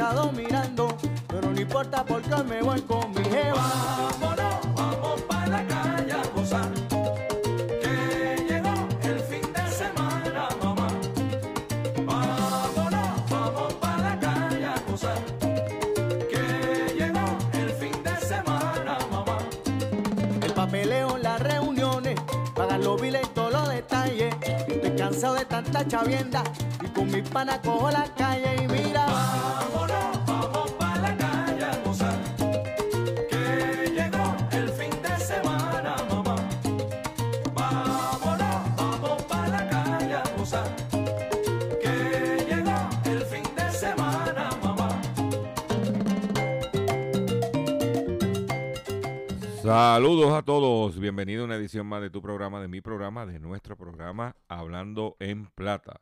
Estado mirando, pero no importa porque me voy con mi jeva. Vámonos, vamos para la calle a gozar. Que llegó el fin de semana, mamá. Vámonos, vamos para la calle a gozar. Que llegó el fin de semana, mamá. El papeleo, las reuniones, pagar los biles y todos los detalles. Estoy cansado de tanta chavienda y con mis panas cojo la Saludos a todos, bienvenido a una edición más de tu programa, de mi programa, de nuestro programa Hablando en Plata.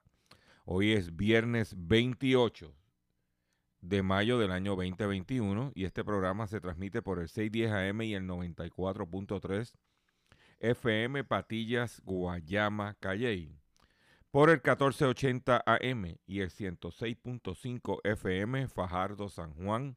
Hoy es viernes 28 de mayo del año 2021 y este programa se transmite por el 610 AM y el 94.3 FM Patillas Guayama Calley, por el 1480 AM y el 106.5 FM Fajardo San Juan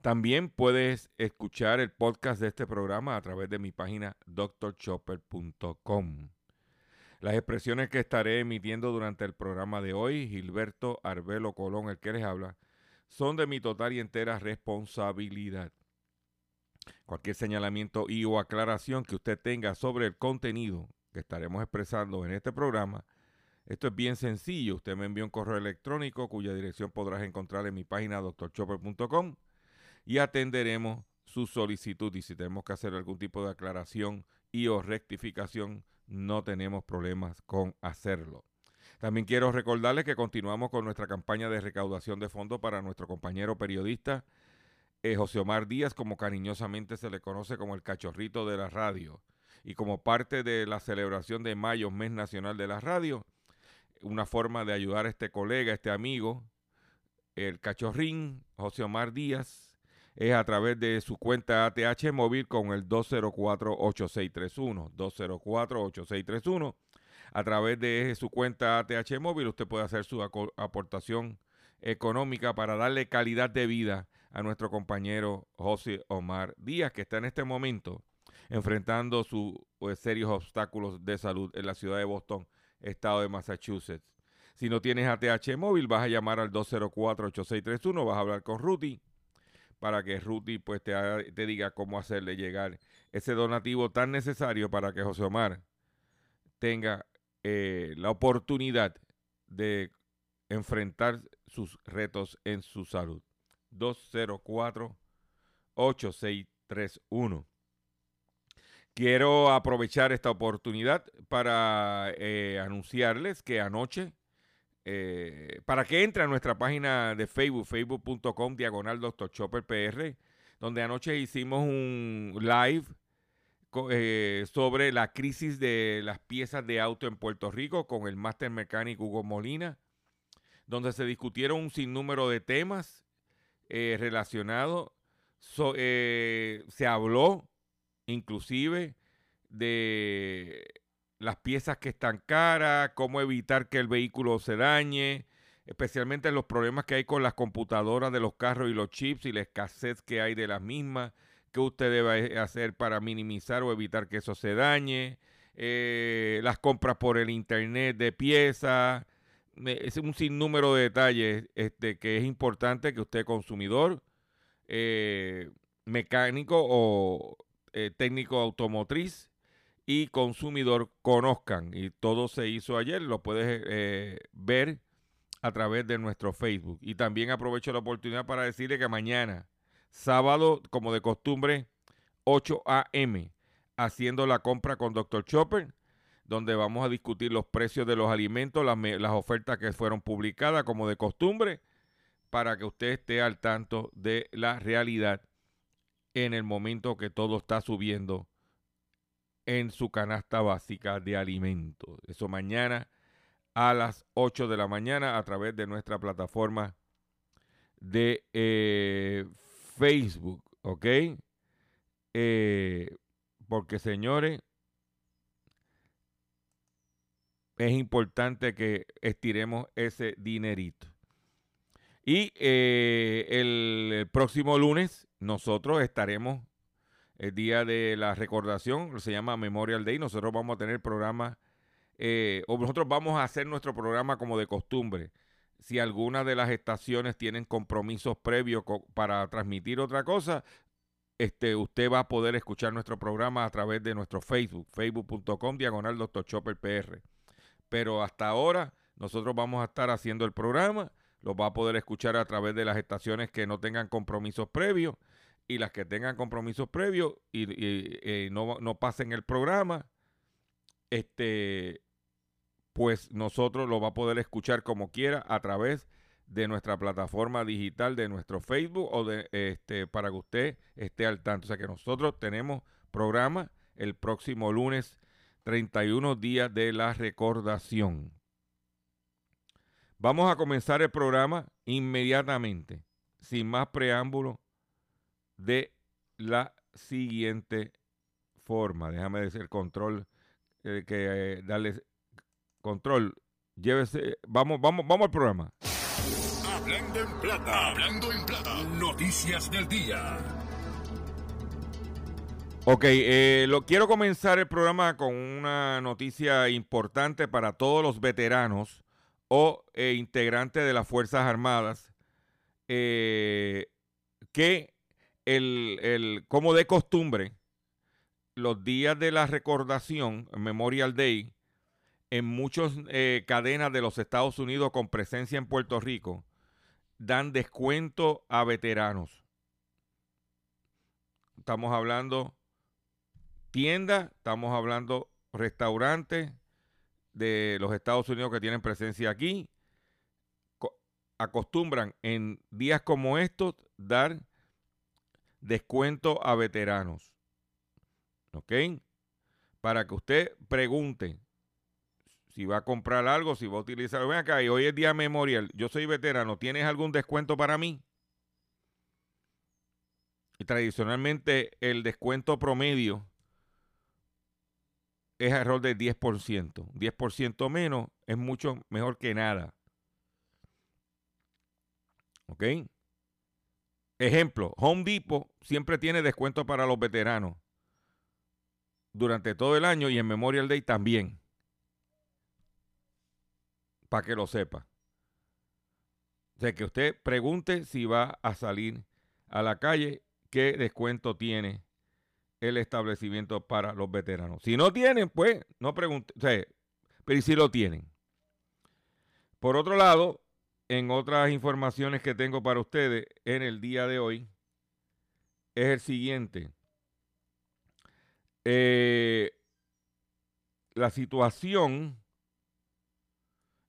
también puedes escuchar el podcast de este programa a través de mi página drchopper.com. Las expresiones que estaré emitiendo durante el programa de hoy, Gilberto Arbelo Colón, el que les habla, son de mi total y entera responsabilidad. Cualquier señalamiento y o aclaración que usted tenga sobre el contenido que estaremos expresando en este programa, esto es bien sencillo. Usted me envía un correo electrónico cuya dirección podrás encontrar en mi página drchopper.com y atenderemos su solicitud. Y si tenemos que hacer algún tipo de aclaración y o rectificación, no tenemos problemas con hacerlo. También quiero recordarles que continuamos con nuestra campaña de recaudación de fondos para nuestro compañero periodista eh, José Omar Díaz, como cariñosamente se le conoce como el cachorrito de la radio. Y como parte de la celebración de mayo, mes nacional de la radio, una forma de ayudar a este colega, este amigo, el cachorrín José Omar Díaz, es a través de su cuenta ATH móvil con el 204-8631. 204-8631. A través de su cuenta ATH móvil usted puede hacer su aportación económica para darle calidad de vida a nuestro compañero José Omar Díaz, que está en este momento enfrentando sus pues, serios obstáculos de salud en la ciudad de Boston, estado de Massachusetts. Si no tienes ATH móvil, vas a llamar al 204-8631, vas a hablar con Ruti para que Ruti pues te, te diga cómo hacerle llegar ese donativo tan necesario para que José Omar tenga eh, la oportunidad de enfrentar sus retos en su salud. 204-8631. Quiero aprovechar esta oportunidad para eh, anunciarles que anoche eh, para que entre a nuestra página de Facebook, facebook.com diagonal Dr. Chopper PR, donde anoche hicimos un live eh, sobre la crisis de las piezas de auto en Puerto Rico con el máster mecánico Hugo Molina, donde se discutieron un sinnúmero de temas eh, relacionados. se habló inclusive de las piezas que están caras, cómo evitar que el vehículo se dañe, especialmente los problemas que hay con las computadoras de los carros y los chips y la escasez que hay de las mismas, qué usted debe hacer para minimizar o evitar que eso se dañe, eh, las compras por el internet de piezas, es un sinnúmero de detalles este, que es importante que usted consumidor, eh, mecánico o eh, técnico automotriz y consumidor conozcan. Y todo se hizo ayer, lo puedes ver a través de nuestro Facebook. Y también aprovecho la oportunidad para decirle que mañana, sábado, como de costumbre, 8 a.m., haciendo la compra con Dr. Chopper, donde vamos a discutir los precios de los alimentos, las, las ofertas que fueron publicadas, como de costumbre, para que usted esté al tanto de la realidad en el momento que todo está subiendo en su canasta básica de alimentos. Eso mañana a las 8 de la mañana a través de nuestra plataforma de eh, Facebook, ¿ok? Eh, porque señores, es importante que estiremos ese dinerito. Y eh, el, próximo lunes nosotros estaremos el día de la recordación, se llama Memorial Day, nosotros vamos a tener programa eh, o nosotros vamos a hacer nuestro programa como de costumbre. Si alguna de las estaciones tienen compromisos previos para transmitir otra cosa, este, usted va a poder escuchar nuestro programa a través de nuestro Facebook, facebook.com diagonal Dr. Chopper PR. Pero hasta ahora nosotros vamos a estar haciendo el programa, lo va a poder escuchar a través de las estaciones que no tengan compromisos previos y las que tengan compromisos previos y, eh, no, no pasen el programa, este, pues nosotros lo va a poder escuchar como quiera a través de nuestra plataforma digital, de nuestro Facebook o de este para que usted esté al tanto. O sea que nosotros tenemos programa el próximo lunes 31 días de la recordación. Vamos a comenzar el programa inmediatamente, sin más preámbulo, de la siguiente forma. Déjame decir control eh, que eh, darles Control, llévese. Vamos, vamos, vamos al programa. Hablando en plata, hablando en plata. Noticias del día. Ok, eh, lo, quiero comenzar el programa con una noticia importante para todos los veteranos o eh, integrantes de las Fuerzas Armadas, que el, el, como de costumbre, los días de la recordación, Memorial Day, en muchas eh, cadenas de los Estados Unidos con presencia en Puerto Rico dan descuento a veteranos. Estamos hablando tiendas, estamos hablando restaurantes de los Estados Unidos que tienen presencia aquí. Acostumbran en días como estos dar descuento a veteranos. ¿Ok? Para que usted pregunte si va a comprar algo, si va a utilizar. Ven acá, y hoy es día memorial. Yo soy veterano. ¿Tienes algún descuento para mí? Y tradicionalmente el descuento promedio es error del 10%. 10% menos es mucho mejor que nada. ¿Ok? Ejemplo, Home Depot siempre tiene descuento para los veteranos durante todo el año y en Memorial Day también para que lo sepa. O sea, que usted pregunte si va a salir a la calle, qué descuento tiene el establecimiento para los veteranos. Si no tienen, pues no pregunte, pero si lo tienen. Por otro lado, en otras informaciones que tengo para ustedes en el día de hoy, es el siguiente. Eh, la situación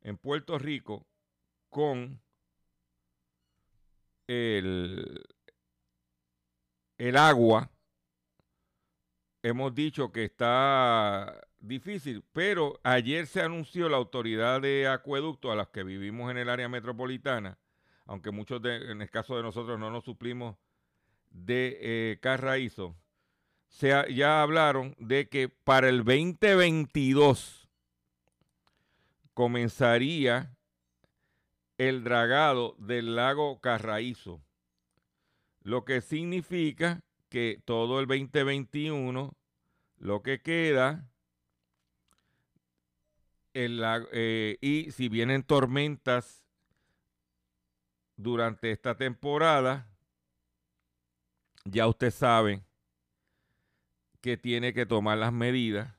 en Puerto Rico con el, el agua. Hemos dicho que está difícil, pero ayer se anunció la autoridad de acueducto a las que vivimos en el área metropolitana, aunque muchos de, en el caso de nosotros no nos suplimos de eh, Carraízo, ya hablaron de que para el 2022 comenzaría el dragado del lago Carraízo, lo que significa que todo el 2021, lo que queda, eh, y si vienen tormentas durante esta temporada, ya usted sabe que tiene que tomar las medidas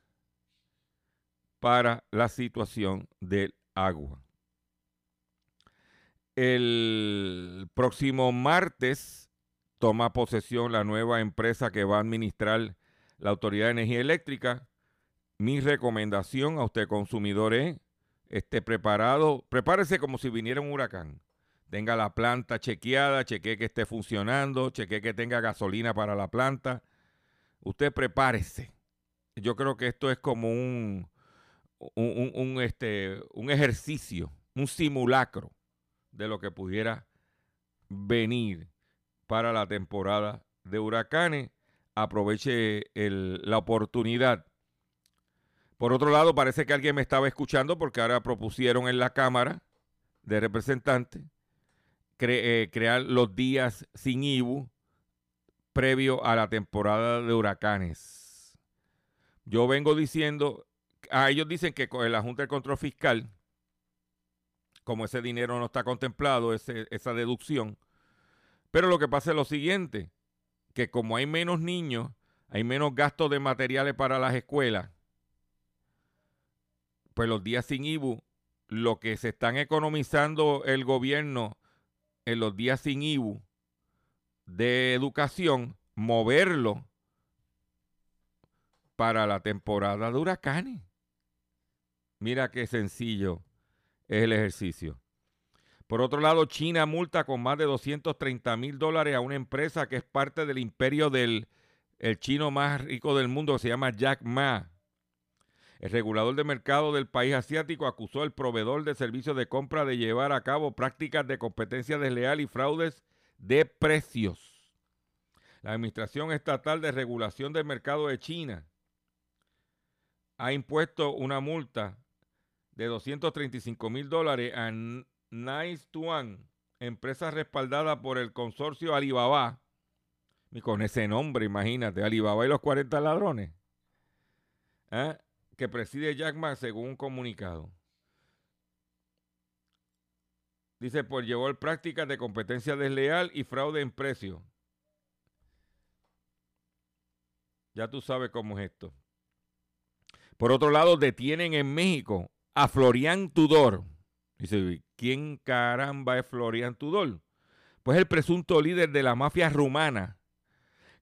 para la situación del agua. El próximo martes toma posesión la nueva empresa que va a administrar la Autoridad de Energía Eléctrica. Mi recomendación a usted consumidor es, esté preparado, prepárese como si viniera un huracán. Tenga la planta chequeada, chequee que esté funcionando, chequee que tenga gasolina para la planta. Usted prepárese. Yo creo que esto es como un, un, un- este, un ejercicio, un simulacro de lo que pudiera venir para la temporada de huracanes. Aproveche la oportunidad. Por otro lado, parece que alguien me estaba escuchando porque ahora propusieron en la Cámara de Representantes eh, crear los días sin IBU previo a la temporada de huracanes. Yo vengo diciendo, a ellos dicen que con la Junta de Control Fiscal, como ese dinero no está contemplado, esa deducción, pero lo que pasa es lo siguiente, que como hay menos niños, hay menos gastos de materiales para las escuelas, pues los días sin IBU, lo que se están economizando el gobierno en los días sin IBU de educación, moverlo para la temporada de huracanes. Mira qué sencillo es el ejercicio. Por otro lado, China multa con más de 230 mil dólares a una empresa que es parte del imperio del el chino más rico del mundo, que se llama Jack Ma. El regulador de mercado del país asiático acusó al proveedor de servicios de compra de llevar a cabo prácticas de competencia desleal y fraudes de precios. La Administración Estatal de Regulación del Mercado de China ha impuesto una multa de 235 mil dólares a Nice Tuan, empresa respaldada por el consorcio Alibaba. Y con ese nombre, imagínate, Alibaba y los 40 ladrones. ¿Ah? Que preside Jack Ma según un comunicado. Dice, por llevar prácticas de competencia desleal y fraude en precio. Ya tú sabes cómo es esto. Por otro lado, detienen en México a Florian Tudor. Dice, ¿quién caramba es Florian Tudor? Pues el presunto líder de la mafia rumana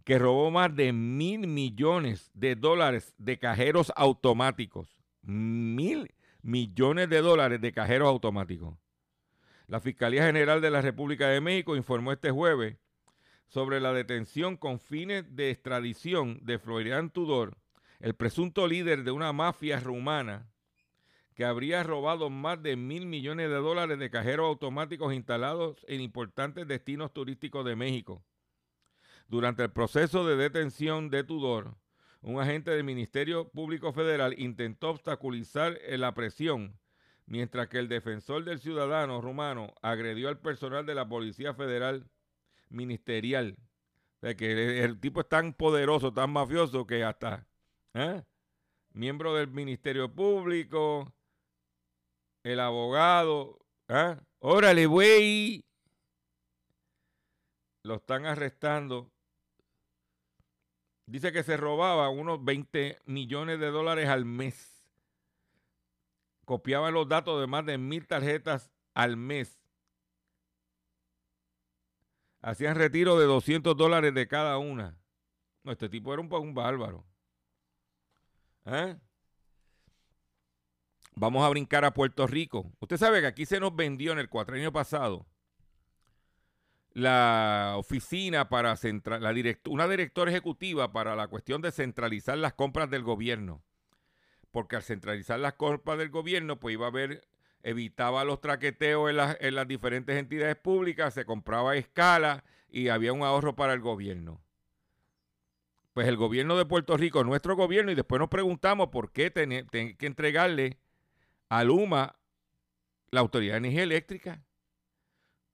que robó más de mil millones de dólares de cajeros automáticos. Mil millones de dólares de cajeros automáticos. La Fiscalía General de la República de México informó este jueves sobre la detención con fines de extradición de Florian Tudor, el presunto líder de una mafia rumana que habría robado más de mil millones de dólares de cajeros automáticos instalados en importantes destinos turísticos de México. Durante el proceso de detención de Tudor, un agente del Ministerio Público Federal intentó obstaculizar la presión, mientras que el defensor del ciudadano rumano agredió al personal de la Policía Federal Ministerial. O que el, el tipo es tan poderoso, tan mafioso, que hasta ¿eh? miembro del Ministerio Público, el abogado, ¿eh? órale, güey, lo están arrestando Dice que se robaba unos 20 millones de dólares al mes. Copiaba los datos de más de mil tarjetas al mes. Hacían retiro de 200 dólares de cada una. No, este tipo era un, un bárbaro. ¿Eh? Vamos a brincar a Puerto Rico. Usted sabe que aquí se nos vendió en el cuatrienio pasado la oficina para central, la una directora ejecutiva para la cuestión de centralizar las compras del gobierno. Porque al centralizar las compras del gobierno, pues iba a haber, evitaba los traqueteos en las, en las diferentes entidades públicas, se compraba a escala y había un ahorro para el gobierno. Pues el gobierno de Puerto Rico, nuestro gobierno, y después nos preguntamos por qué tiene que entregarle a Luma la Autoridad de Energía Eléctrica.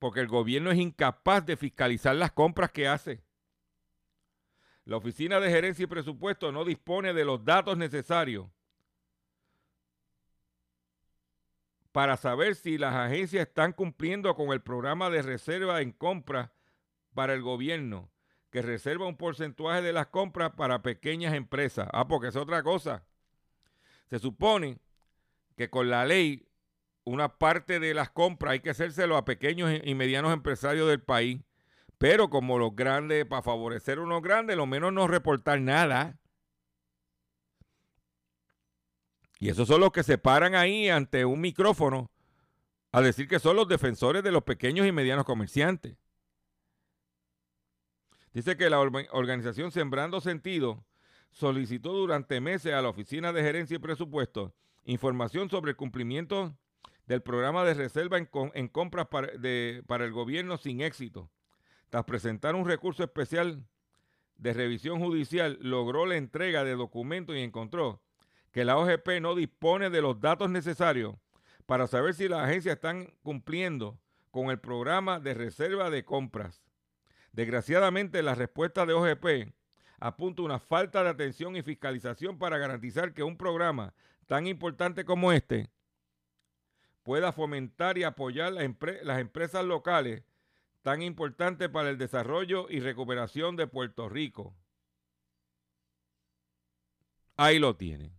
Porque el gobierno es incapaz de fiscalizar las compras que hace. La Oficina de Gerencia y Presupuesto no dispone de los datos necesarios para saber si las agencias están cumpliendo con el programa de reserva en compras para el gobierno, que reserva un porcentaje de las compras para pequeñas empresas. Ah, porque es otra cosa. Se supone que con la ley una parte de las compras hay que hacérselo a pequeños y medianos empresarios del país. Pero como los grandes, para favorecer a unos grandes, lo menos no reportar nada. Y esos son los que se paran ahí ante un micrófono a decir que son los defensores de los pequeños y medianos comerciantes. Dice que la organización Sembrando Sentido solicitó durante meses a la Oficina de Gerencia y Presupuesto información sobre el cumplimiento del programa de reserva en, compras para, para el gobierno sin éxito. Tras presentar un recurso especial de revisión judicial, logró la entrega de documentos y encontró que la OGP no dispone de los datos necesarios para saber si las agencias están cumpliendo con el programa de reserva de compras. Desgraciadamente, la respuesta de OGP apunta una falta de atención y fiscalización para garantizar que un programa tan importante como este pueda fomentar y apoyar las empresas locales tan importantes para el desarrollo y recuperación de Puerto Rico. Ahí lo tienen.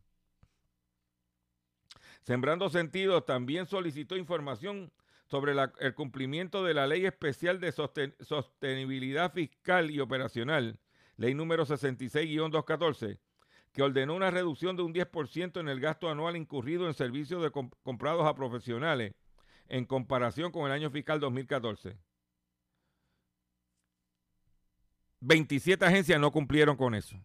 Sembrando Sentidos también solicitó información sobre el cumplimiento de la Ley Especial de Sostenibilidad Fiscal y Operacional, ley número 66-214, que ordenó una reducción de un 10% en el gasto anual incurrido en servicios de comprados a profesionales en comparación con el año fiscal 2014. 27 agencias no cumplieron con eso.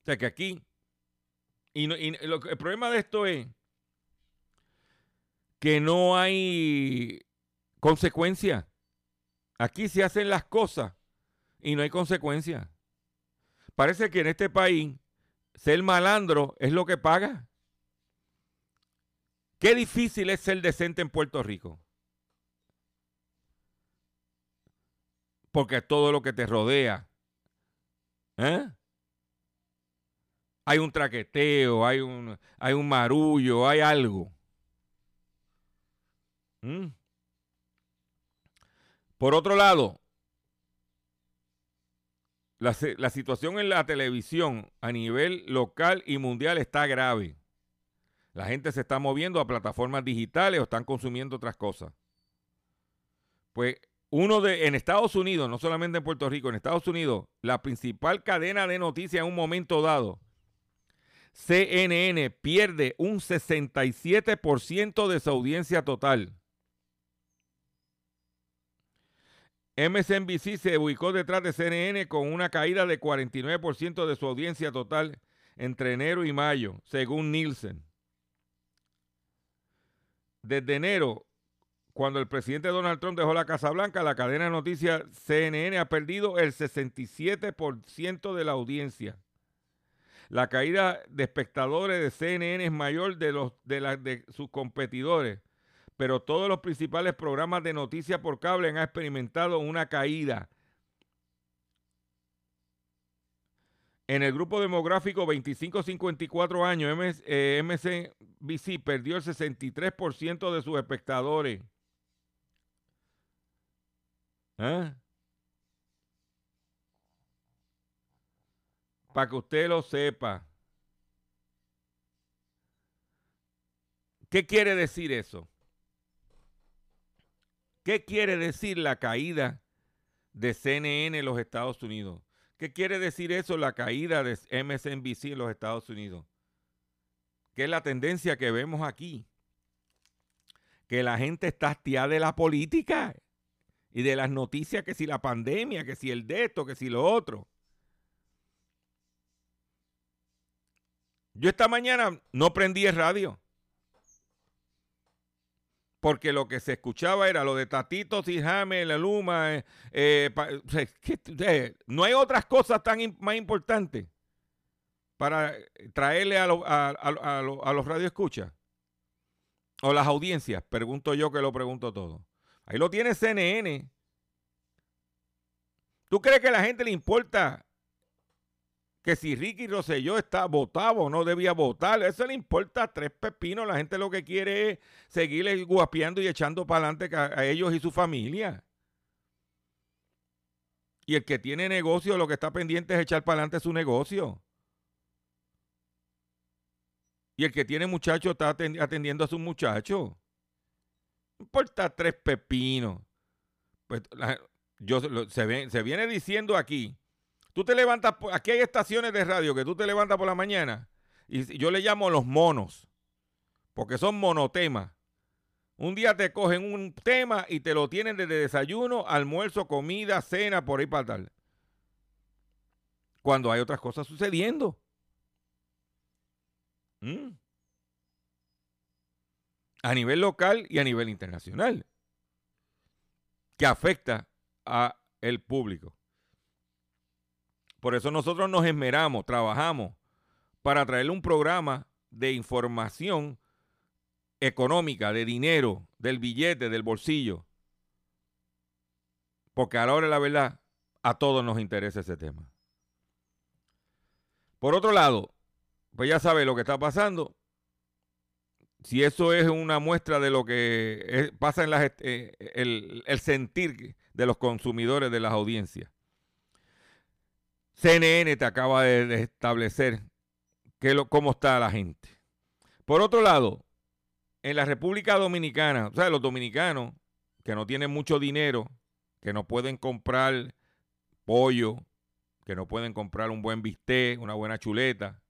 O sea que aquí, y, el problema de esto es que no hay consecuencia. Aquí se hacen las cosas y no hay consecuencia. Parece que en este país ser malandro es lo que paga. Qué difícil es ser decente en Puerto Rico. Porque todo lo que te rodea. ¿eh? hay un traqueteo, hay un, hay un marullo, hay algo. ¿Mm? Por otro lado, la, la, situación en la televisión a nivel local y mundial está grave. La gente se está moviendo a plataformas digitales o están consumiendo otras cosas. Pues uno de, en Estados Unidos, no solamente en Puerto Rico, en Estados Unidos, la principal cadena de noticias en un momento dado CNN pierde un 67% de su audiencia total. MSNBC se ubicó detrás de CNN con una caída de 49% de su audiencia total entre enero y mayo, según Nielsen. Desde enero, cuando el presidente Donald Trump dejó la Casa Blanca, la cadena de noticias CNN ha perdido el 67% de la audiencia. La caída de espectadores de CNN es mayor de, los, de, de sus competidores, pero todos los principales programas de noticias por cable han experimentado una caída. En el grupo demográfico 25-54 años, MSNBC eh, perdió el 63% de sus espectadores. ¿Eh? Para que usted lo sepa. ¿Qué quiere decir eso? ¿Qué quiere decir la caída de CNN en los Estados Unidos? ¿Qué quiere decir eso, la caída de MSNBC en los Estados Unidos? ¿Qué es la tendencia que vemos aquí? Que la gente está hastiada de la política y de las noticias, que si la pandemia, que si el de esto, que si lo otro. Yo esta mañana no prendí radio. Porque lo que se escuchaba era lo de Tatito Sijame, la Luma. Eh, eh, no hay otras cosas tan más importantes para traerle a, a, a, a los radioescuchas. o las audiencias, pregunto yo que lo pregunto todo. Ahí lo tiene CNN. ¿Tú crees que a la gente le importa que si Ricky Rosselló está votado o no debía votar? Eso le importa tres pepinos. La gente lo que quiere es seguirle guapeando y echando para adelante a, ellos y su familia. Y el que tiene negocio, lo que está pendiente es echar para adelante su negocio. Y el que tiene muchacho está atendi- atendiendo a sus muchachos. No importa tres pepinos. Pues yo, lo- se, se viene diciendo aquí. Tú te levantas, aquí hay estaciones de radio que tú te levantas por la mañana y yo le llamo los monos, porque son monotemas. Un día te cogen un tema y te lo tienen desde desayuno, almuerzo, comida, cena, por ahí para tal. Cuando hay otras cosas sucediendo. ¿Mm? A nivel local y a nivel internacional. Que afecta a el público. Por eso nosotros nos esmeramos, trabajamos para traerle un programa de información económica, de dinero, del billete, del bolsillo. Porque a la de la verdad, a todos nos interesa ese tema. Por otro lado, pues ya sabe lo que está pasando. Si eso es una muestra de lo que es- pasa en las, eh, el, el sentir de los consumidores de las audiencias. CNN te acaba de, establecer cómo está la gente. Por otro lado, en la República Dominicana, o sea, los dominicanos que no tienen mucho dinero, que no pueden comprar pollo, que no pueden comprar un buen bistec, una buena chuleta,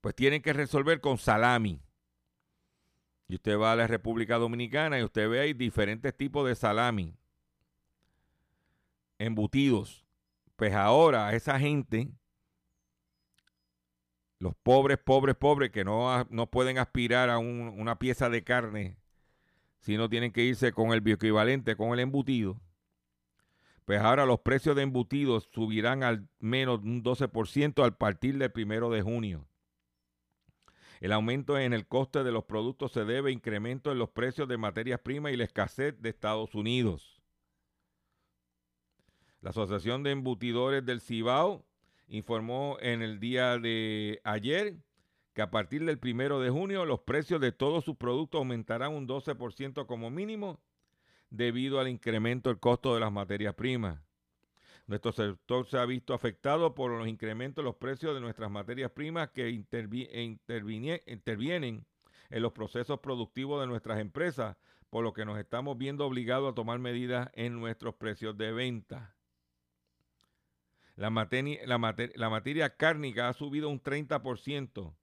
pues tienen que resolver con salami. Y usted va a la República Dominicana y usted ve ahí diferentes tipos de salami, embutidos. Pues ahora esa gente, los pobres, pobres, pobres, que no, no pueden aspirar a un- una pieza de carne, sino tienen que irse con el bioequivalente, con el embutido. Pues ahora los precios de embutidos subirán al menos un 12% al partir del primero de junio. El aumento en el coste de los productos se debe a incremento en los precios de materias primas y la escasez de Estados Unidos. La Asociación de Embutidores del Cibao informó en el día de ayer que a partir del primero de junio los precios de todos sus productos aumentarán un 12% como mínimo debido al incremento del costo de las materias primas. Nuestro sector se ha visto afectado por los incrementos de los precios de nuestras materias primas que intervi- e intervienen en los procesos productivos de nuestras empresas, por lo que nos estamos viendo obligados a tomar medidas en nuestros precios de venta. La, la la materia cárnica ha subido un 30%.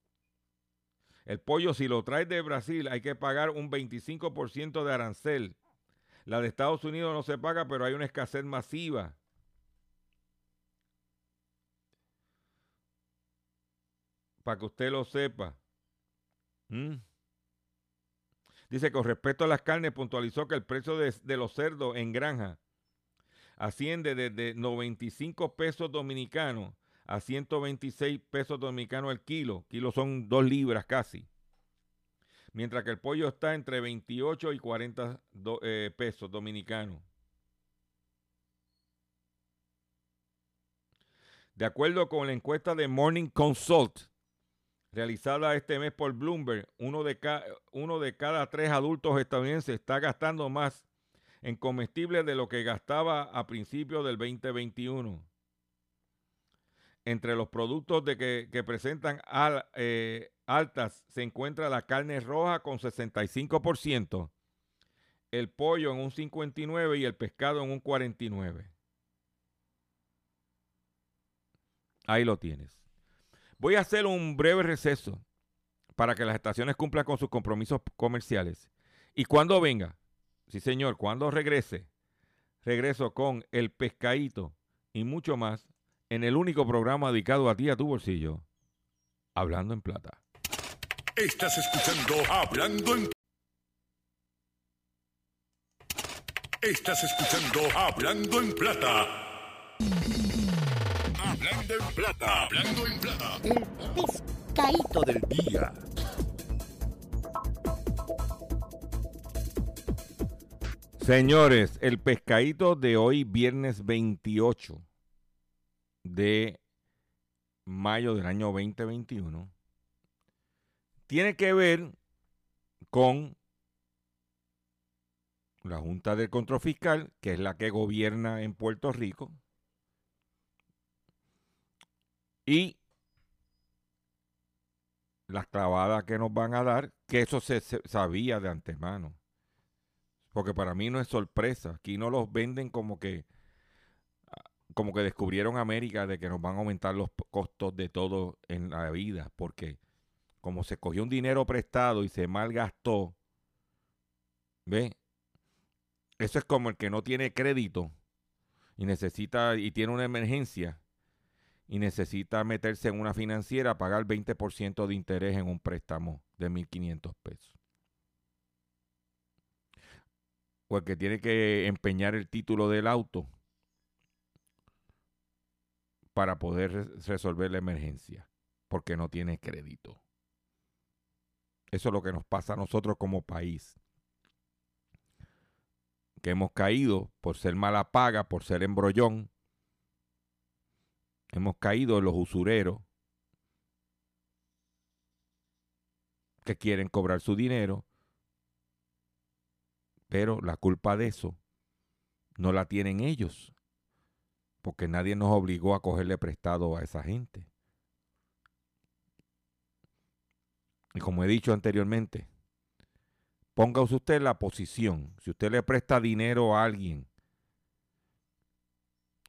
El pollo, si lo traes de Brasil, hay que pagar un 25% de arancel. La de Estados Unidos no se paga, pero hay una escasez masiva. Para que usted lo sepa. ¿Mm? Dice, con respecto a las carnes, puntualizó que el precio de, de los cerdos en granja asciende desde 95 pesos dominicanos a 126 pesos dominicanos el kilo. Kilo son dos libras casi. Mientras que el pollo está entre 28 y 40 do- eh, pesos dominicanos. De acuerdo con la encuesta de Morning Consult, realizada este mes por Bloomberg, uno de, uno de cada tres adultos estadounidenses está gastando más en comestibles de lo que gastaba a principios del 2021. Entre los productos de que, que presentan eh, altas se encuentra la carne roja con 65%, el pollo en un 59% y el pescado en un 49%. Ahí lo tienes. Voy a hacer un breve receso para que las estaciones cumplan con sus compromisos comerciales. Y cuando venga, sí señor, cuando regrese, regreso con el pescadito y mucho más en el único programa dedicado a ti, a tu bolsillo, Hablando en Plata. Estás escuchando Hablando en Estás escuchando Hablando en Plata. Hablando en Plata. Hablando en Plata. El pescadito del día. Señores, el pescadito de hoy, viernes 28 de mayo del año 2021, tiene que ver con la Junta de Control Fiscal, que es la que gobierna en Puerto Rico, y las clavadas que nos van a dar, que eso se sabía de antemano. Porque para mí no es sorpresa. Aquí no los venden como que como que descubrieron América de que nos van a aumentar los costos de todo en la vida, porque como se cogió un dinero prestado y se malgastó, ¿ve? Eso es como el que no tiene crédito y necesita y tiene una emergencia y necesita meterse en una financiera, pagar 20% de interés en un préstamo de 1.500 pesos. O el que tiene que empeñar el título del auto para poder resolver la emergencia, porque no tiene crédito. Eso es lo que nos pasa a nosotros como país. Que hemos caído por ser mala paga, por ser embrollón. Hemos caído en los usureros que quieren cobrar su dinero. Pero la culpa de eso no la tienen ellos porque nadie nos obligó a cogerle prestado a esa gente. Y como he dicho anteriormente, póngase usted la posición. Si usted le presta dinero a alguien,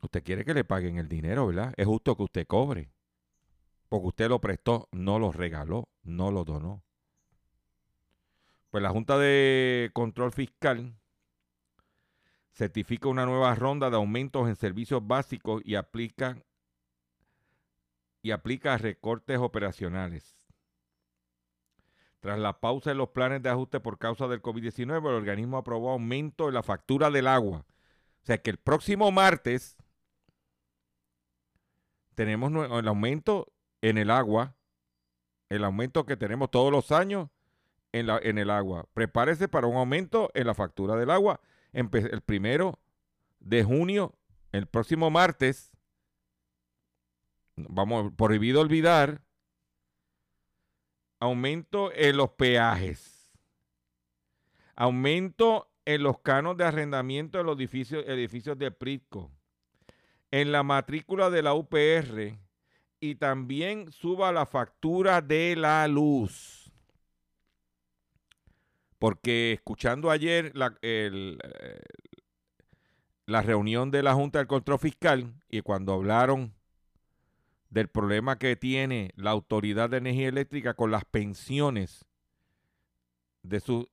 usted quiere que le paguen el dinero, ¿verdad? Es justo que usted cobre. Porque usted lo prestó, no lo regaló, no lo donó. Pues la Junta de Control Fiscal certifica una nueva ronda de aumentos en servicios básicos y aplica, y aplica recortes operacionales. Tras la pausa en los planes de ajuste por causa del COVID-19, el organismo aprobó aumento en la factura del agua. O sea que el próximo martes tenemos el aumento en el agua, el aumento que tenemos todos los años en, el agua. Prepárese para un aumento en la factura del agua el primero de junio, el próximo martes, vamos, prohibido olvidar, aumento en los peajes, aumento en los canos de arrendamiento de los edificios, edificios de Pritco, en la matrícula de la UPR y también suba la factura de la luz. Porque escuchando ayer la, eh, la reunión de la Junta del Control Fiscal y cuando hablaron del problema que tiene la Autoridad de Energía Eléctrica con las pensiones de sus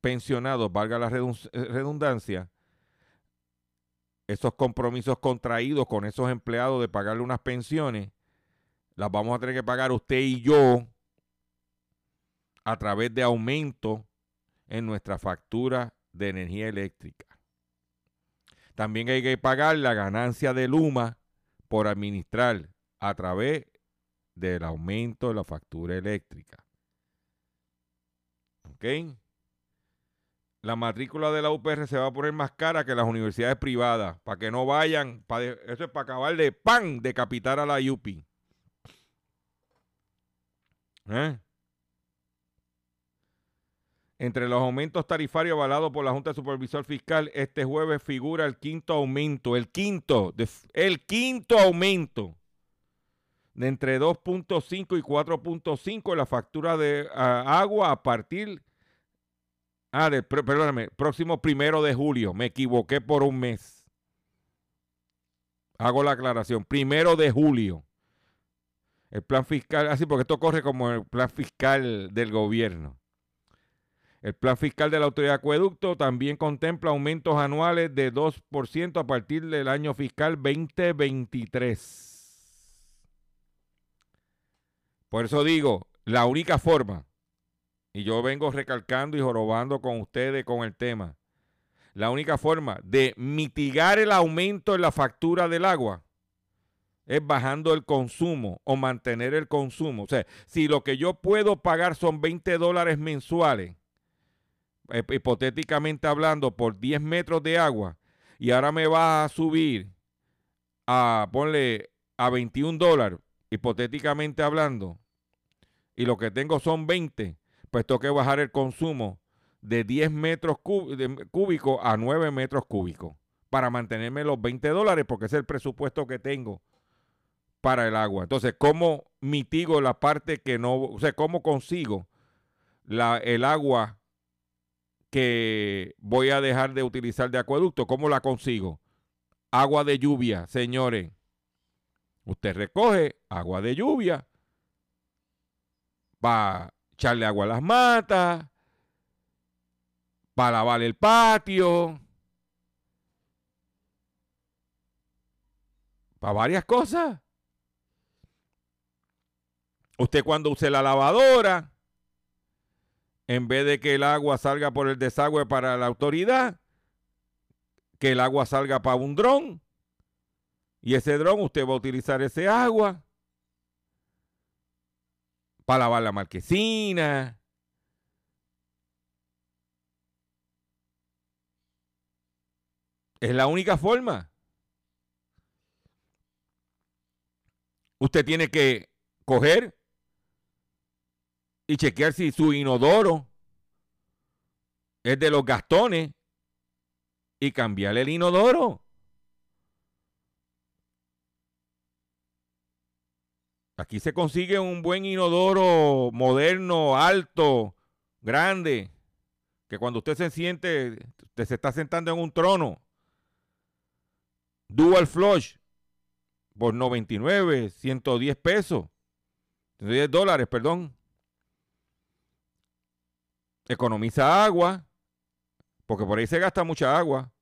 pensionados, valga la redundancia, esos compromisos contraídos con esos empleados de pagarle unas pensiones, las vamos a tener que pagar usted y yo a través de aumento en nuestra factura de energía eléctrica. También hay que pagar la ganancia de Luma por administrar a través del aumento de la factura eléctrica. ¿Ok? La matrícula de la UPR se va a poner más cara que las universidades privadas, para que no vayan, eso es para acabar de pan, decapitar a la UPI. ¿Eh? Entre los aumentos tarifarios avalados por la Junta de Supervisor Fiscal, este jueves figura el quinto aumento, el quinto, el quinto aumento de entre 2.5 y 4.5 en la factura de agua a partir, ah, de, perdóname, próximo primero de julio. Me equivoqué por un mes. Hago la aclaración. Primero de julio. El plan fiscal, así porque esto corre como el plan fiscal del gobierno. El plan fiscal de la Autoridad de Acueducto también contempla aumentos anuales de 2% a partir del año fiscal 2023. Por eso digo, la única forma, y yo vengo recalcando y jorobando con ustedes con el tema, la única forma de mitigar el aumento en la factura del agua es bajando el consumo o mantener el consumo. O sea, si lo que yo puedo pagar son 20 dólares mensuales, hipotéticamente hablando, por 10 metros de agua, y ahora me va a subir a, ponle, a 21 dólares, hipotéticamente hablando, y lo que tengo son 20, pues tengo que bajar el consumo de 10 metros cúbicos a 9 metros cúbicos para mantenerme los 20 dólares, porque es el presupuesto que tengo para el agua. Entonces, ¿cómo mitigo la parte que no, o sea, cómo consigo la, el agua que voy a dejar de utilizar de acueducto? ¿Cómo la consigo? Agua de lluvia, señores. Usted recoge agua de lluvia para echarle agua a las matas, para lavar el patio, para varias cosas. Usted cuando use la lavadora, en vez de que el agua salga por el desagüe para la autoridad, que el agua salga para un dron. Y ese dron usted va a utilizar ese agua para lavar la marquesina. Es la única forma. Usted tiene que coger y chequear si su inodoro es de los gastones y cambiarle el inodoro. Aquí se consigue un buen inodoro moderno, alto, grande, que cuando usted se siente, usted se está sentando en un trono. Dual flush por 99, 110 pesos, 110 dólares, perdón economiza agua, porque por ahí se gasta mucha agua.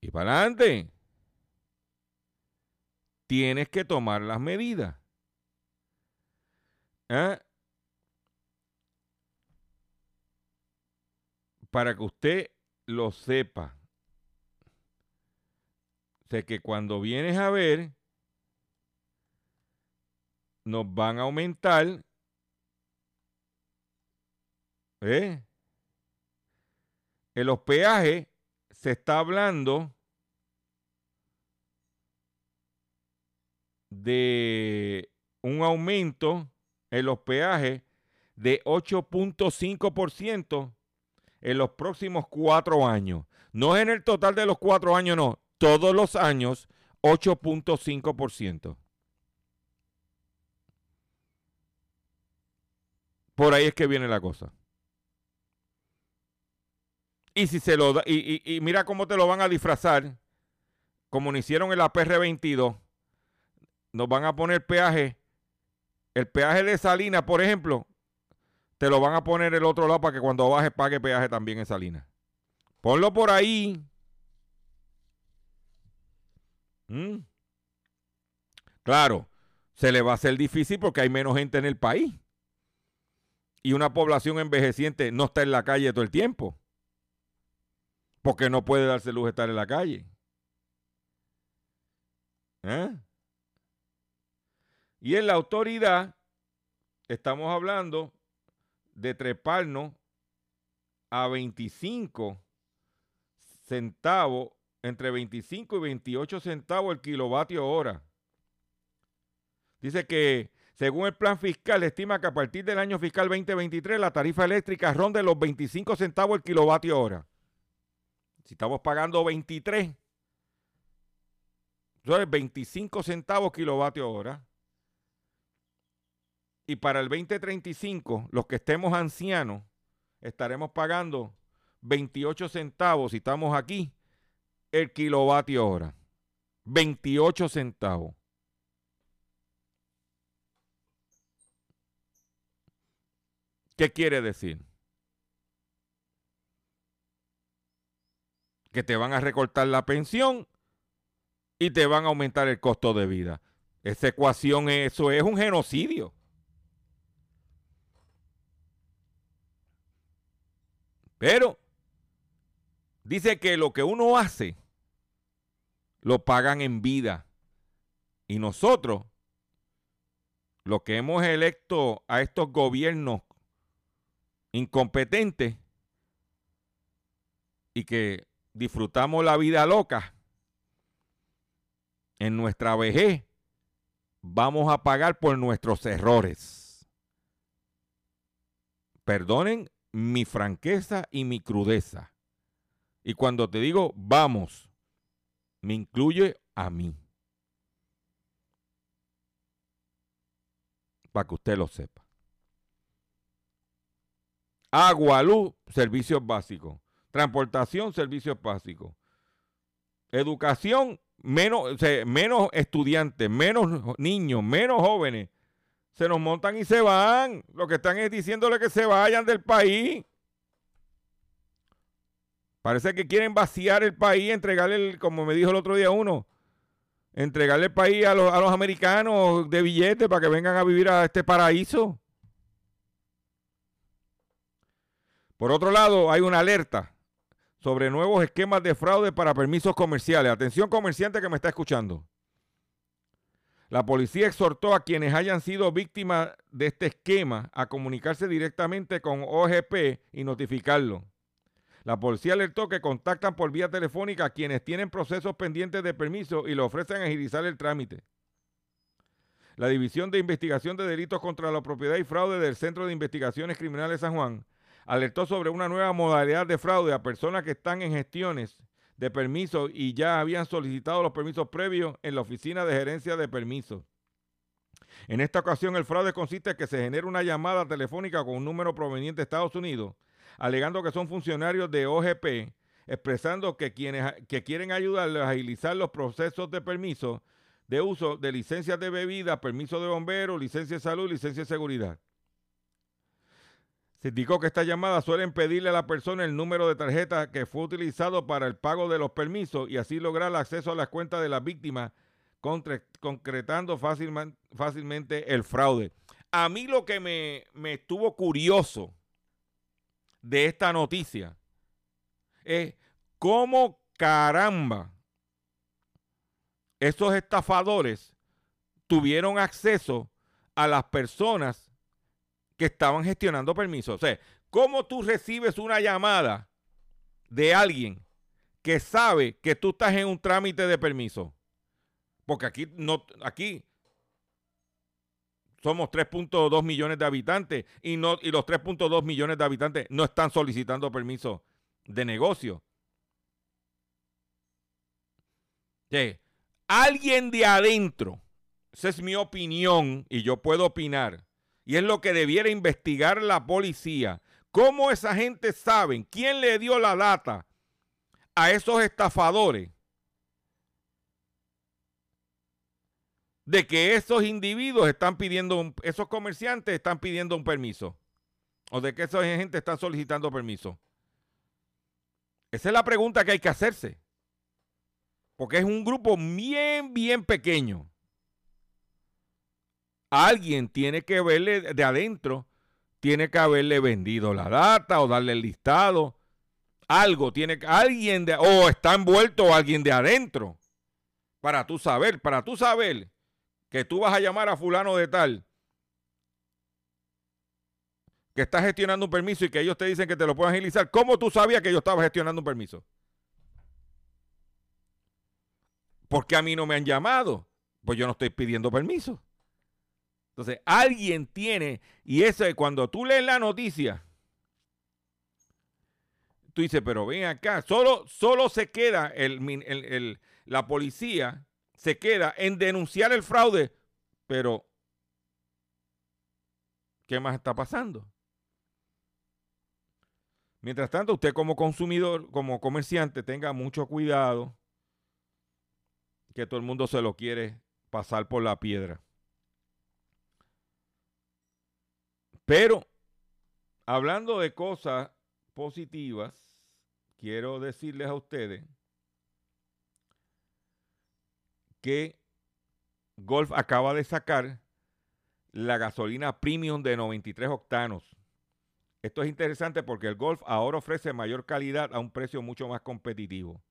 Y para adelante, tienes que tomar las medidas. ¿eh? Para que usted lo sepa. Sé que cuando vienes a ver, nos van a aumentar ¿Eh? En los peajes se está hablando de un aumento en los peajes de 8.5% en los próximos cuatro años. No es en el total de los cuatro años, no. Todos los años, 8.5%. Por ahí es que viene la cosa. Y si se lo da, y, mira cómo te lo van a disfrazar, como lo hicieron en la PR22, nos van a poner peaje, el peaje de Salina, por ejemplo, te lo van a poner el otro lado para que cuando baje pague peaje también en Salina. Ponlo por ahí. ¿Mm? Claro, se le va a hacer difícil porque hay menos gente en el país. Y una población envejeciente no está en la calle todo el tiempo porque no puede darse luz estar en la calle. ¿Eh? Y en la autoridad estamos hablando de treparnos a 25 centavos, entre 25 y 28 centavos el kilovatio hora. Dice que según el plan fiscal, estima que a partir del año fiscal 2023 la tarifa eléctrica ronde los 25 centavos el kilovatio hora. Si estamos pagando 23, es 25 centavos kilovatio hora. Y para el 2035, los que estemos ancianos, estaremos pagando 28 centavos, si estamos aquí, el kilovatio hora. 28 centavos. ¿Qué quiere decir? Que te van a recortar la pensión y te van a aumentar el costo de vida. Esa ecuación, eso es un genocidio. Pero dice que lo que uno hace lo pagan en vida. Y nosotros, los que hemos electo a estos gobiernos incompetentes y que disfrutamos la vida loca, en nuestra vejez vamos a pagar por nuestros errores. Perdonen mi franqueza y mi crudeza. Y cuando te digo vamos, me incluye a mí. Para que usted lo sepa. Agua, luz, servicios básicos. Transportación, servicios básicos. Educación, menos, menos estudiantes, menos niños, menos jóvenes. Se nos montan y se van. Lo que están es diciéndole que se vayan del país. Parece que quieren vaciar el país, entregarle, como me dijo el otro día uno, entregarle el país a los, a los americanos de billetes para que vengan a vivir a este paraíso. Por otro lado, hay una alerta sobre nuevos esquemas de fraude para permisos comerciales. Atención comerciante que me está escuchando. La policía exhortó a quienes hayan sido víctimas de este esquema a comunicarse directamente con OGP y notificarlo. La policía alertó que contactan por vía telefónica a quienes tienen procesos pendientes de permiso y le ofrecen agilizar el trámite. La División de Investigación de Delitos contra la Propiedad y Fraude del Centro de Investigaciones Criminales San Juan alertó sobre una nueva modalidad de fraude a personas que están en gestiones de permiso y ya habían solicitado los permisos previos en la oficina de gerencia de permisos. En esta ocasión el fraude consiste en que se genera una llamada telefónica con un número proveniente de Estados Unidos, alegando que son funcionarios de OGP, expresando que quienes que quieren ayudarles a agilizar los procesos de permiso de uso de licencias de bebida, permiso de bombero, licencia de salud, licencia de seguridad. Se indicó que estas llamadas suelen pedirle a la persona el número de tarjeta que fue utilizado para el pago de los permisos y así lograr el acceso a las cuentas de la víctima, concretando fácilmente el fraude. A mí lo que me, me estuvo curioso de esta noticia es cómo caramba esos estafadores tuvieron acceso a las personas que estaban gestionando permisos. O sea, ¿cómo tú recibes una llamada de alguien que sabe que tú estás en un trámite de permiso? Porque aquí no, aquí somos 3.2 millones de habitantes y, no, y los 3.2 millones de habitantes no están solicitando permiso de negocio. Alguien de adentro, esa es mi opinión y yo puedo opinar, y es lo que debiera investigar la policía. ¿Cómo esa gente sabe quién le dio la data a esos estafadores de que esos individuos están pidiendo, esos comerciantes están pidiendo un permiso? ¿O de que esa gente está solicitando permiso? Esa es la pregunta que hay que hacerse. Porque es un grupo bien, bien pequeño alguien tiene que verle de adentro, tiene que haberle vendido la data o darle el listado. Algo tiene que, alguien de, o está envuelto alguien de adentro. Para tú saber, para tú saber que tú vas a llamar a fulano de tal, que está gestionando un permiso y que ellos te dicen que te lo pueden agilizar. ¿Cómo tú sabías que yo estaba gestionando un permiso? Porque a mí no me han llamado. Pues yo no estoy pidiendo permiso. Entonces, alguien tiene, y eso es cuando tú lees la noticia, tú dices, pero ven acá, solo, solo se queda el, la policía, se queda en denunciar el fraude, pero ¿qué más está pasando? Mientras tanto, usted como consumidor, como comerciante, tenga mucho cuidado que todo el mundo se lo quiere pasar por la piedra. Pero, hablando de cosas positivas, quiero decirles a ustedes que Golf acaba de sacar la gasolina premium de 93 octanos. Esto es interesante porque el Golf ahora ofrece mayor calidad a un precio mucho más competitivo.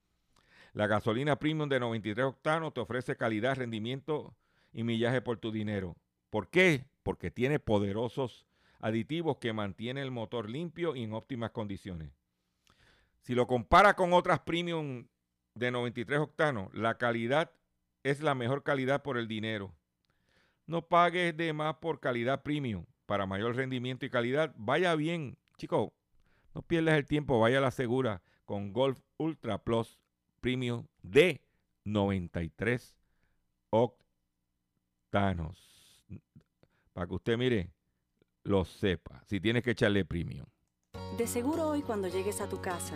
La gasolina premium de 93 octanos te ofrece calidad, rendimiento y millaje por tu dinero. ¿Por qué? Porque tiene poderosos aditivos que mantienen el motor limpio y en óptimas condiciones. Si lo compara con otras premium de 93 octanos, la calidad es la mejor calidad por el dinero. No pagues de más por calidad premium. Para mayor rendimiento y calidad, vaya bien. Chico, no pierdas el tiempo, vaya a la segura con Golf Ultra Plus Premium de 93 octanos. Para que usted mire, lo sepa. Si tienes que echarle premium. De seguro hoy cuando llegues a tu casa,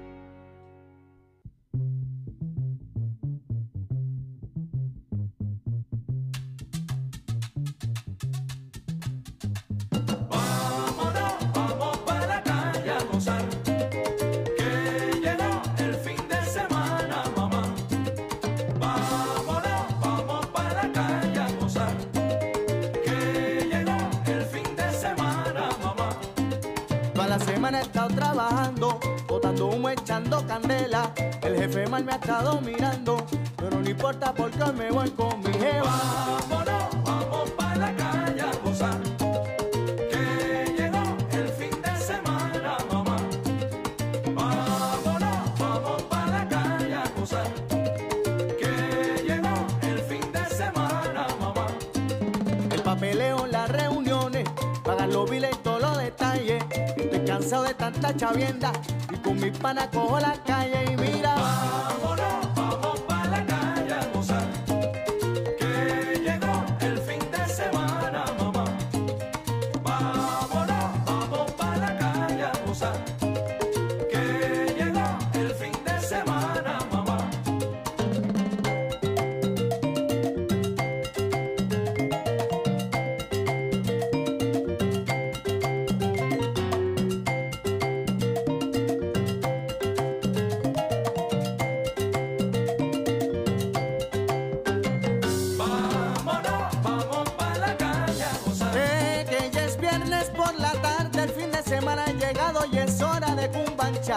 Mal me ha estado mirando, pero no importa porque me voy con mi jeva. Vámonos, vamos para la calle a gozar. Que llegó el fin de semana, mamá. Vámonos, vamos para la calle a gozar. Que llegó el fin de semana, mamá. El papeleo, las reuniones, pagan los biles y todos los detalles. Estoy cansado de tanta chavienda y con mis panas cojo la calle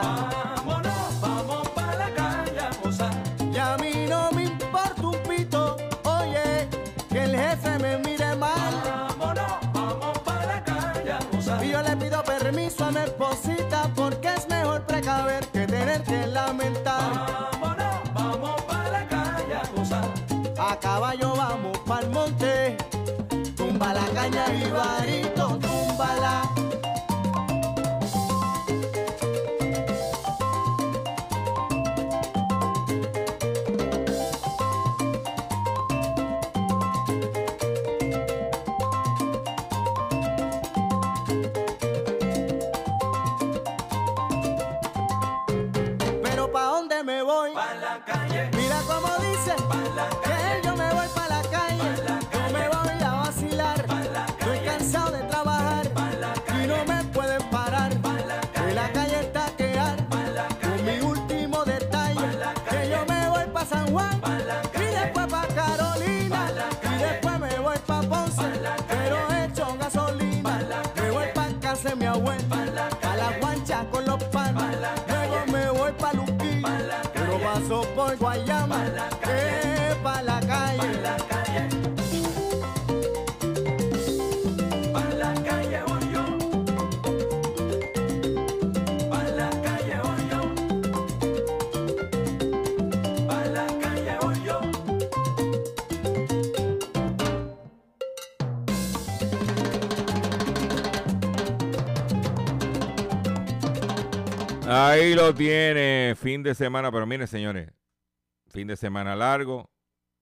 Bye. Por Guayama, que pa' la calle. pa' la calle voy yo. Pa' la calle voy yo. Pa' la calle voy yo. Ahí lo tiene, fin de semana, pero miren señores, fin de semana largo,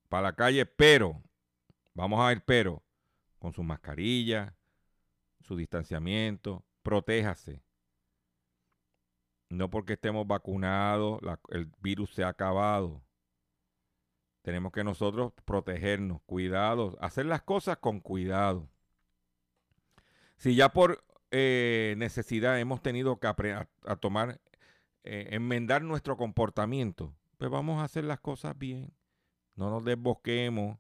para la calle, pero, vamos a ir pero, con su mascarilla, su distanciamiento, protéjase. No porque estemos vacunados, el virus se ha acabado. Tenemos que nosotros protegernos, cuidados, hacer las cosas con cuidado. Si ya por eh, necesidad hemos tenido que apre- a, a tomar eh, enmendar nuestro comportamiento, pues vamos a hacer las cosas bien. No nos desbosquemos,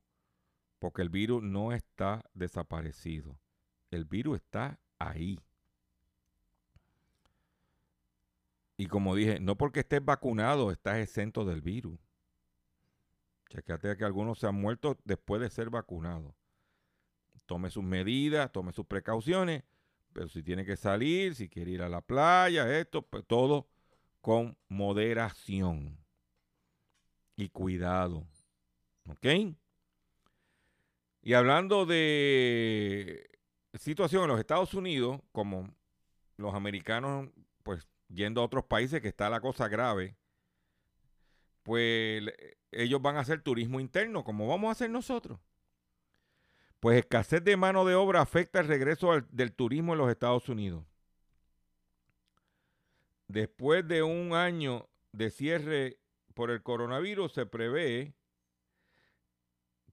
porque el virus no está desaparecido. El virus está ahí. Y como dije, no porque estés vacunado estás exento del virus. Chequete que algunos se han muerto después de ser vacunados. Tome sus medidas, tome sus precauciones, pero si tiene que salir, si quiere ir a la playa, esto, pues todo con moderación y cuidado. ¿Ok? Y hablando de situación en los Estados Unidos, como los americanos, pues yendo a otros países que está la cosa grave, pues ellos van a hacer turismo interno, como vamos a hacer nosotros. Pues escasez de mano de obra afecta el regreso del turismo en los Estados Unidos. Después de un año de cierre por el coronavirus, se prevé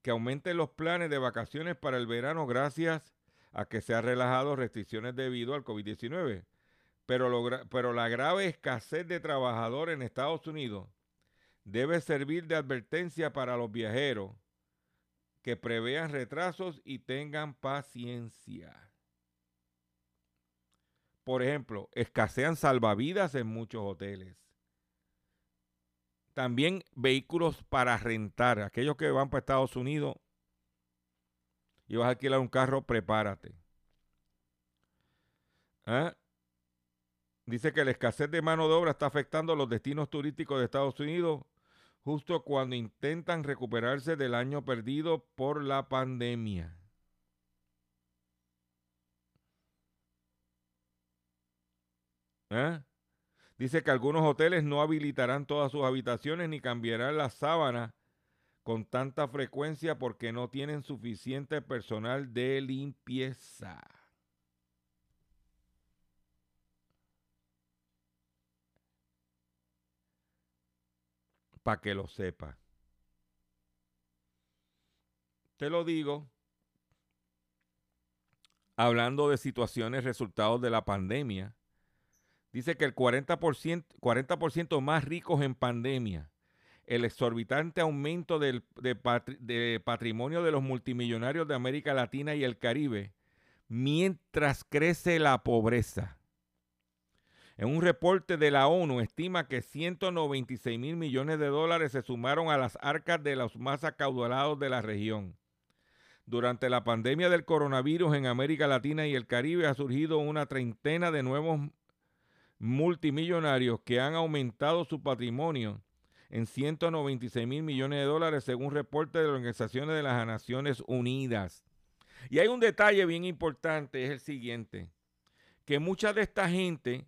que aumenten los planes de vacaciones para el verano gracias a que se han relajado restricciones debido al COVID-19. Pero, la grave escasez de trabajadores en Estados Unidos debe servir de advertencia para los viajeros que prevean retrasos y tengan paciencia. Por ejemplo, escasean salvavidas en muchos hoteles. También vehículos para rentar. Aquellos que van para Estados Unidos y vas a alquilar un carro, prepárate. ¿Ah? Dice que la escasez de mano de obra está afectando los destinos turísticos de Estados Unidos justo cuando intentan recuperarse del año perdido por la pandemia. ¿Eh? Dice que algunos hoteles no habilitarán todas sus habitaciones ni cambiarán las sábanas con tanta frecuencia porque no tienen suficiente personal de limpieza. Para que lo sepa. Te lo digo hablando de situaciones resultados de la pandemia dice que el 40%, 40 más ricos en pandemia, el exorbitante aumento del, de, patrimonio de los multimillonarios de América Latina y el Caribe, mientras crece la pobreza. En un reporte de la ONU estima que 196 mil millones de dólares se sumaron a las arcas de los más acaudalados de la región. Durante la pandemia del coronavirus en América Latina y el Caribe ha surgido una treintena de nuevos multimillonarios que han aumentado su patrimonio en 196 mil millones de dólares según reporte de las organizaciones de las Naciones Unidas. Y hay un detalle bien importante, es el siguiente, que mucha de esta gente,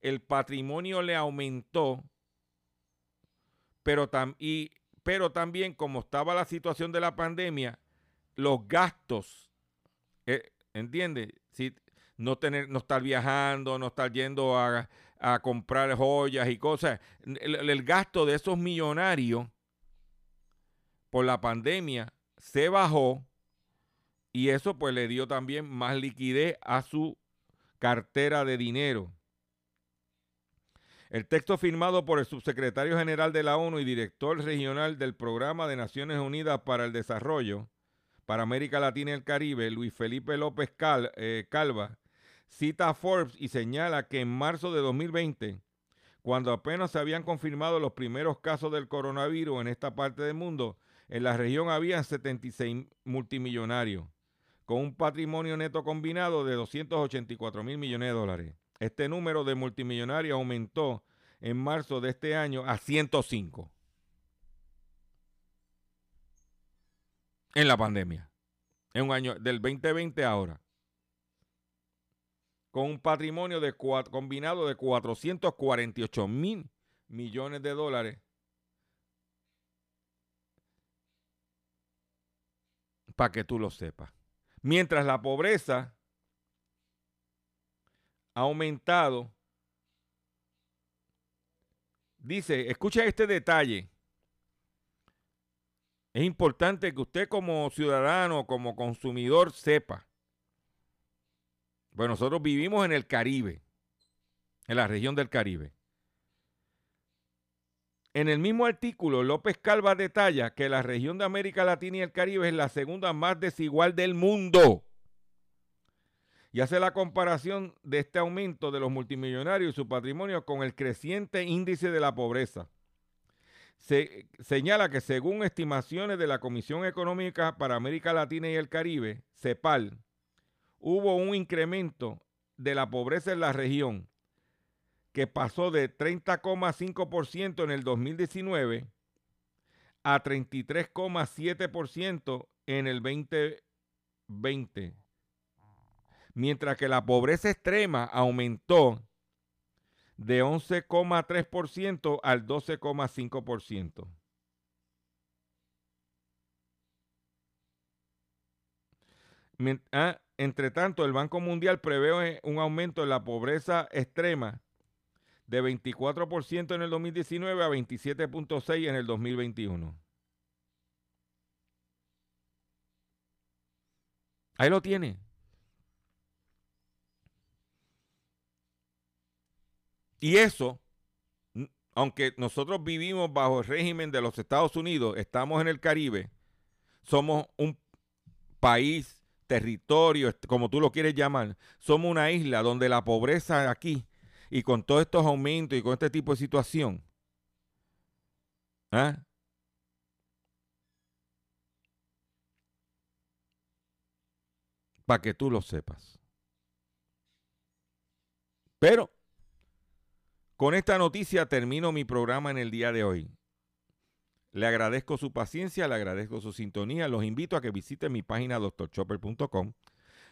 el patrimonio le aumentó, pero, pero también como estaba la situación de la pandemia, los gastos, eh, ¿entiendes? Si no, tener, no estar viajando, no estar yendo a, comprar joyas y cosas. El, gasto de esos millonarios por la pandemia se bajó y eso pues le dio también más liquidez a su cartera de dinero. El texto firmado por el subsecretario general de la ONU y director regional del Programa de Naciones Unidas para el Desarrollo para América Latina y el Caribe, Luis Felipe López eh, Calva, cita a Forbes y señala que en marzo de 2020, cuando apenas se habían confirmado los primeros casos del coronavirus en esta parte del mundo, en la región había 76 multimillonarios, con un patrimonio neto combinado de 284 mil millones de dólares. Este número de multimillonarios aumentó en marzo de este año a 105 en la pandemia. En un año del 2020 ahora con un patrimonio de combinado de 448 mil millones de dólares. Para que tú lo sepas. Mientras la pobreza ha aumentado. Dice, escucha este detalle. Es importante que usted como ciudadano, como consumidor, sepa bueno, nosotros vivimos en el Caribe, en la región del Caribe. En el mismo artículo, López Calva detalla que la región de América Latina y el Caribe es la segunda más desigual del mundo. Y hace la comparación de este aumento de los multimillonarios y su patrimonio con el creciente índice de la pobreza. Se señala que según estimaciones de la Comisión Económica para América Latina y el Caribe, CEPAL, hubo un incremento de la pobreza en la región que pasó de 30,5% en el 2019 a 33,7% en el 2020. Mientras que la pobreza extrema aumentó de 11,3% al 12,5%. Ah, entre tanto, el Banco Mundial prevé un aumento en la pobreza extrema de 24% en el 2019 a 27.6% en el 2021. Ahí lo tiene. Y eso, aunque nosotros vivimos bajo el régimen de los Estados Unidos, estamos en el Caribe, somos un país, territorio, como tú lo quieres llamar, somos una isla donde la pobreza aquí y con todos estos aumentos y con este tipo de situación, ¿ah? para que tú lo sepas. Pero con esta noticia termino mi programa en el día de hoy. Le agradezco su paciencia, le agradezco su sintonía. Los invito a que visiten mi página doctorchopper.com.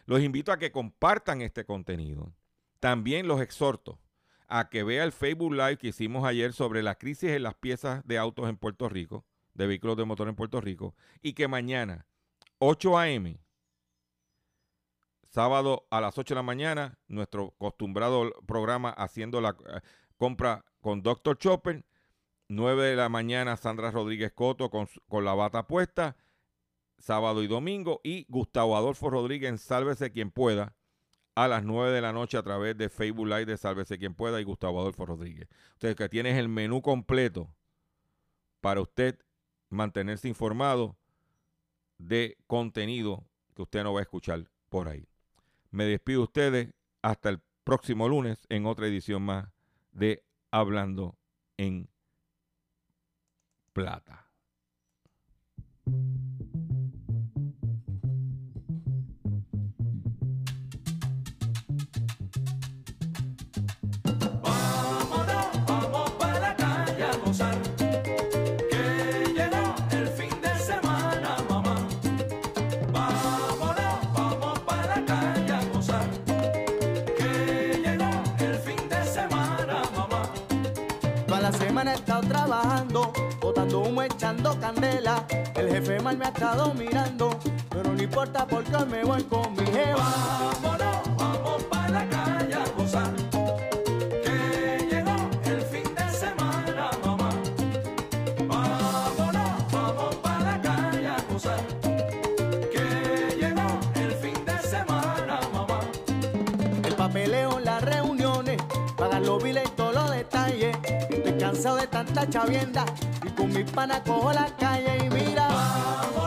Los invito a que compartan este contenido. También los exhorto a que vea el Facebook Live que hicimos ayer sobre la crisis en las piezas de autos en Puerto Rico, de vehículos de motor en Puerto Rico, y que mañana, 8 a.m., sábado a las 8 de la mañana, nuestro acostumbrado programa haciendo la eh, compra con Dr. Chopper, 9 de la mañana Sandra Rodríguez Coto con, con la bata puesta, sábado y domingo, y Gustavo Adolfo Rodríguez, sálvese quien pueda, a las 9 de la noche a través de Facebook Live de Sálvese quien pueda y Gustavo Adolfo Rodríguez. Usted que tienes el menú completo para usted mantenerse informado de contenido que usted no va a escuchar por ahí. Me despido de ustedes hasta el próximo lunes en otra edición más de Hablando en Plata. Humo, echando candela. El jefe mal me ha estado mirando, pero no importa porque me voy con mi jeva. Vámonos, vamos para la calle a gozar. Que llegó el fin de semana, mamá. Vámonos, vamos para la calle a gozar. Que llegó el fin de semana, mamá. El papeleo, las reuniones, pagar los biles y todos los detalles. Estoy cansado de tanta chavienda con mi pana cojo la calle y mira. Vamos.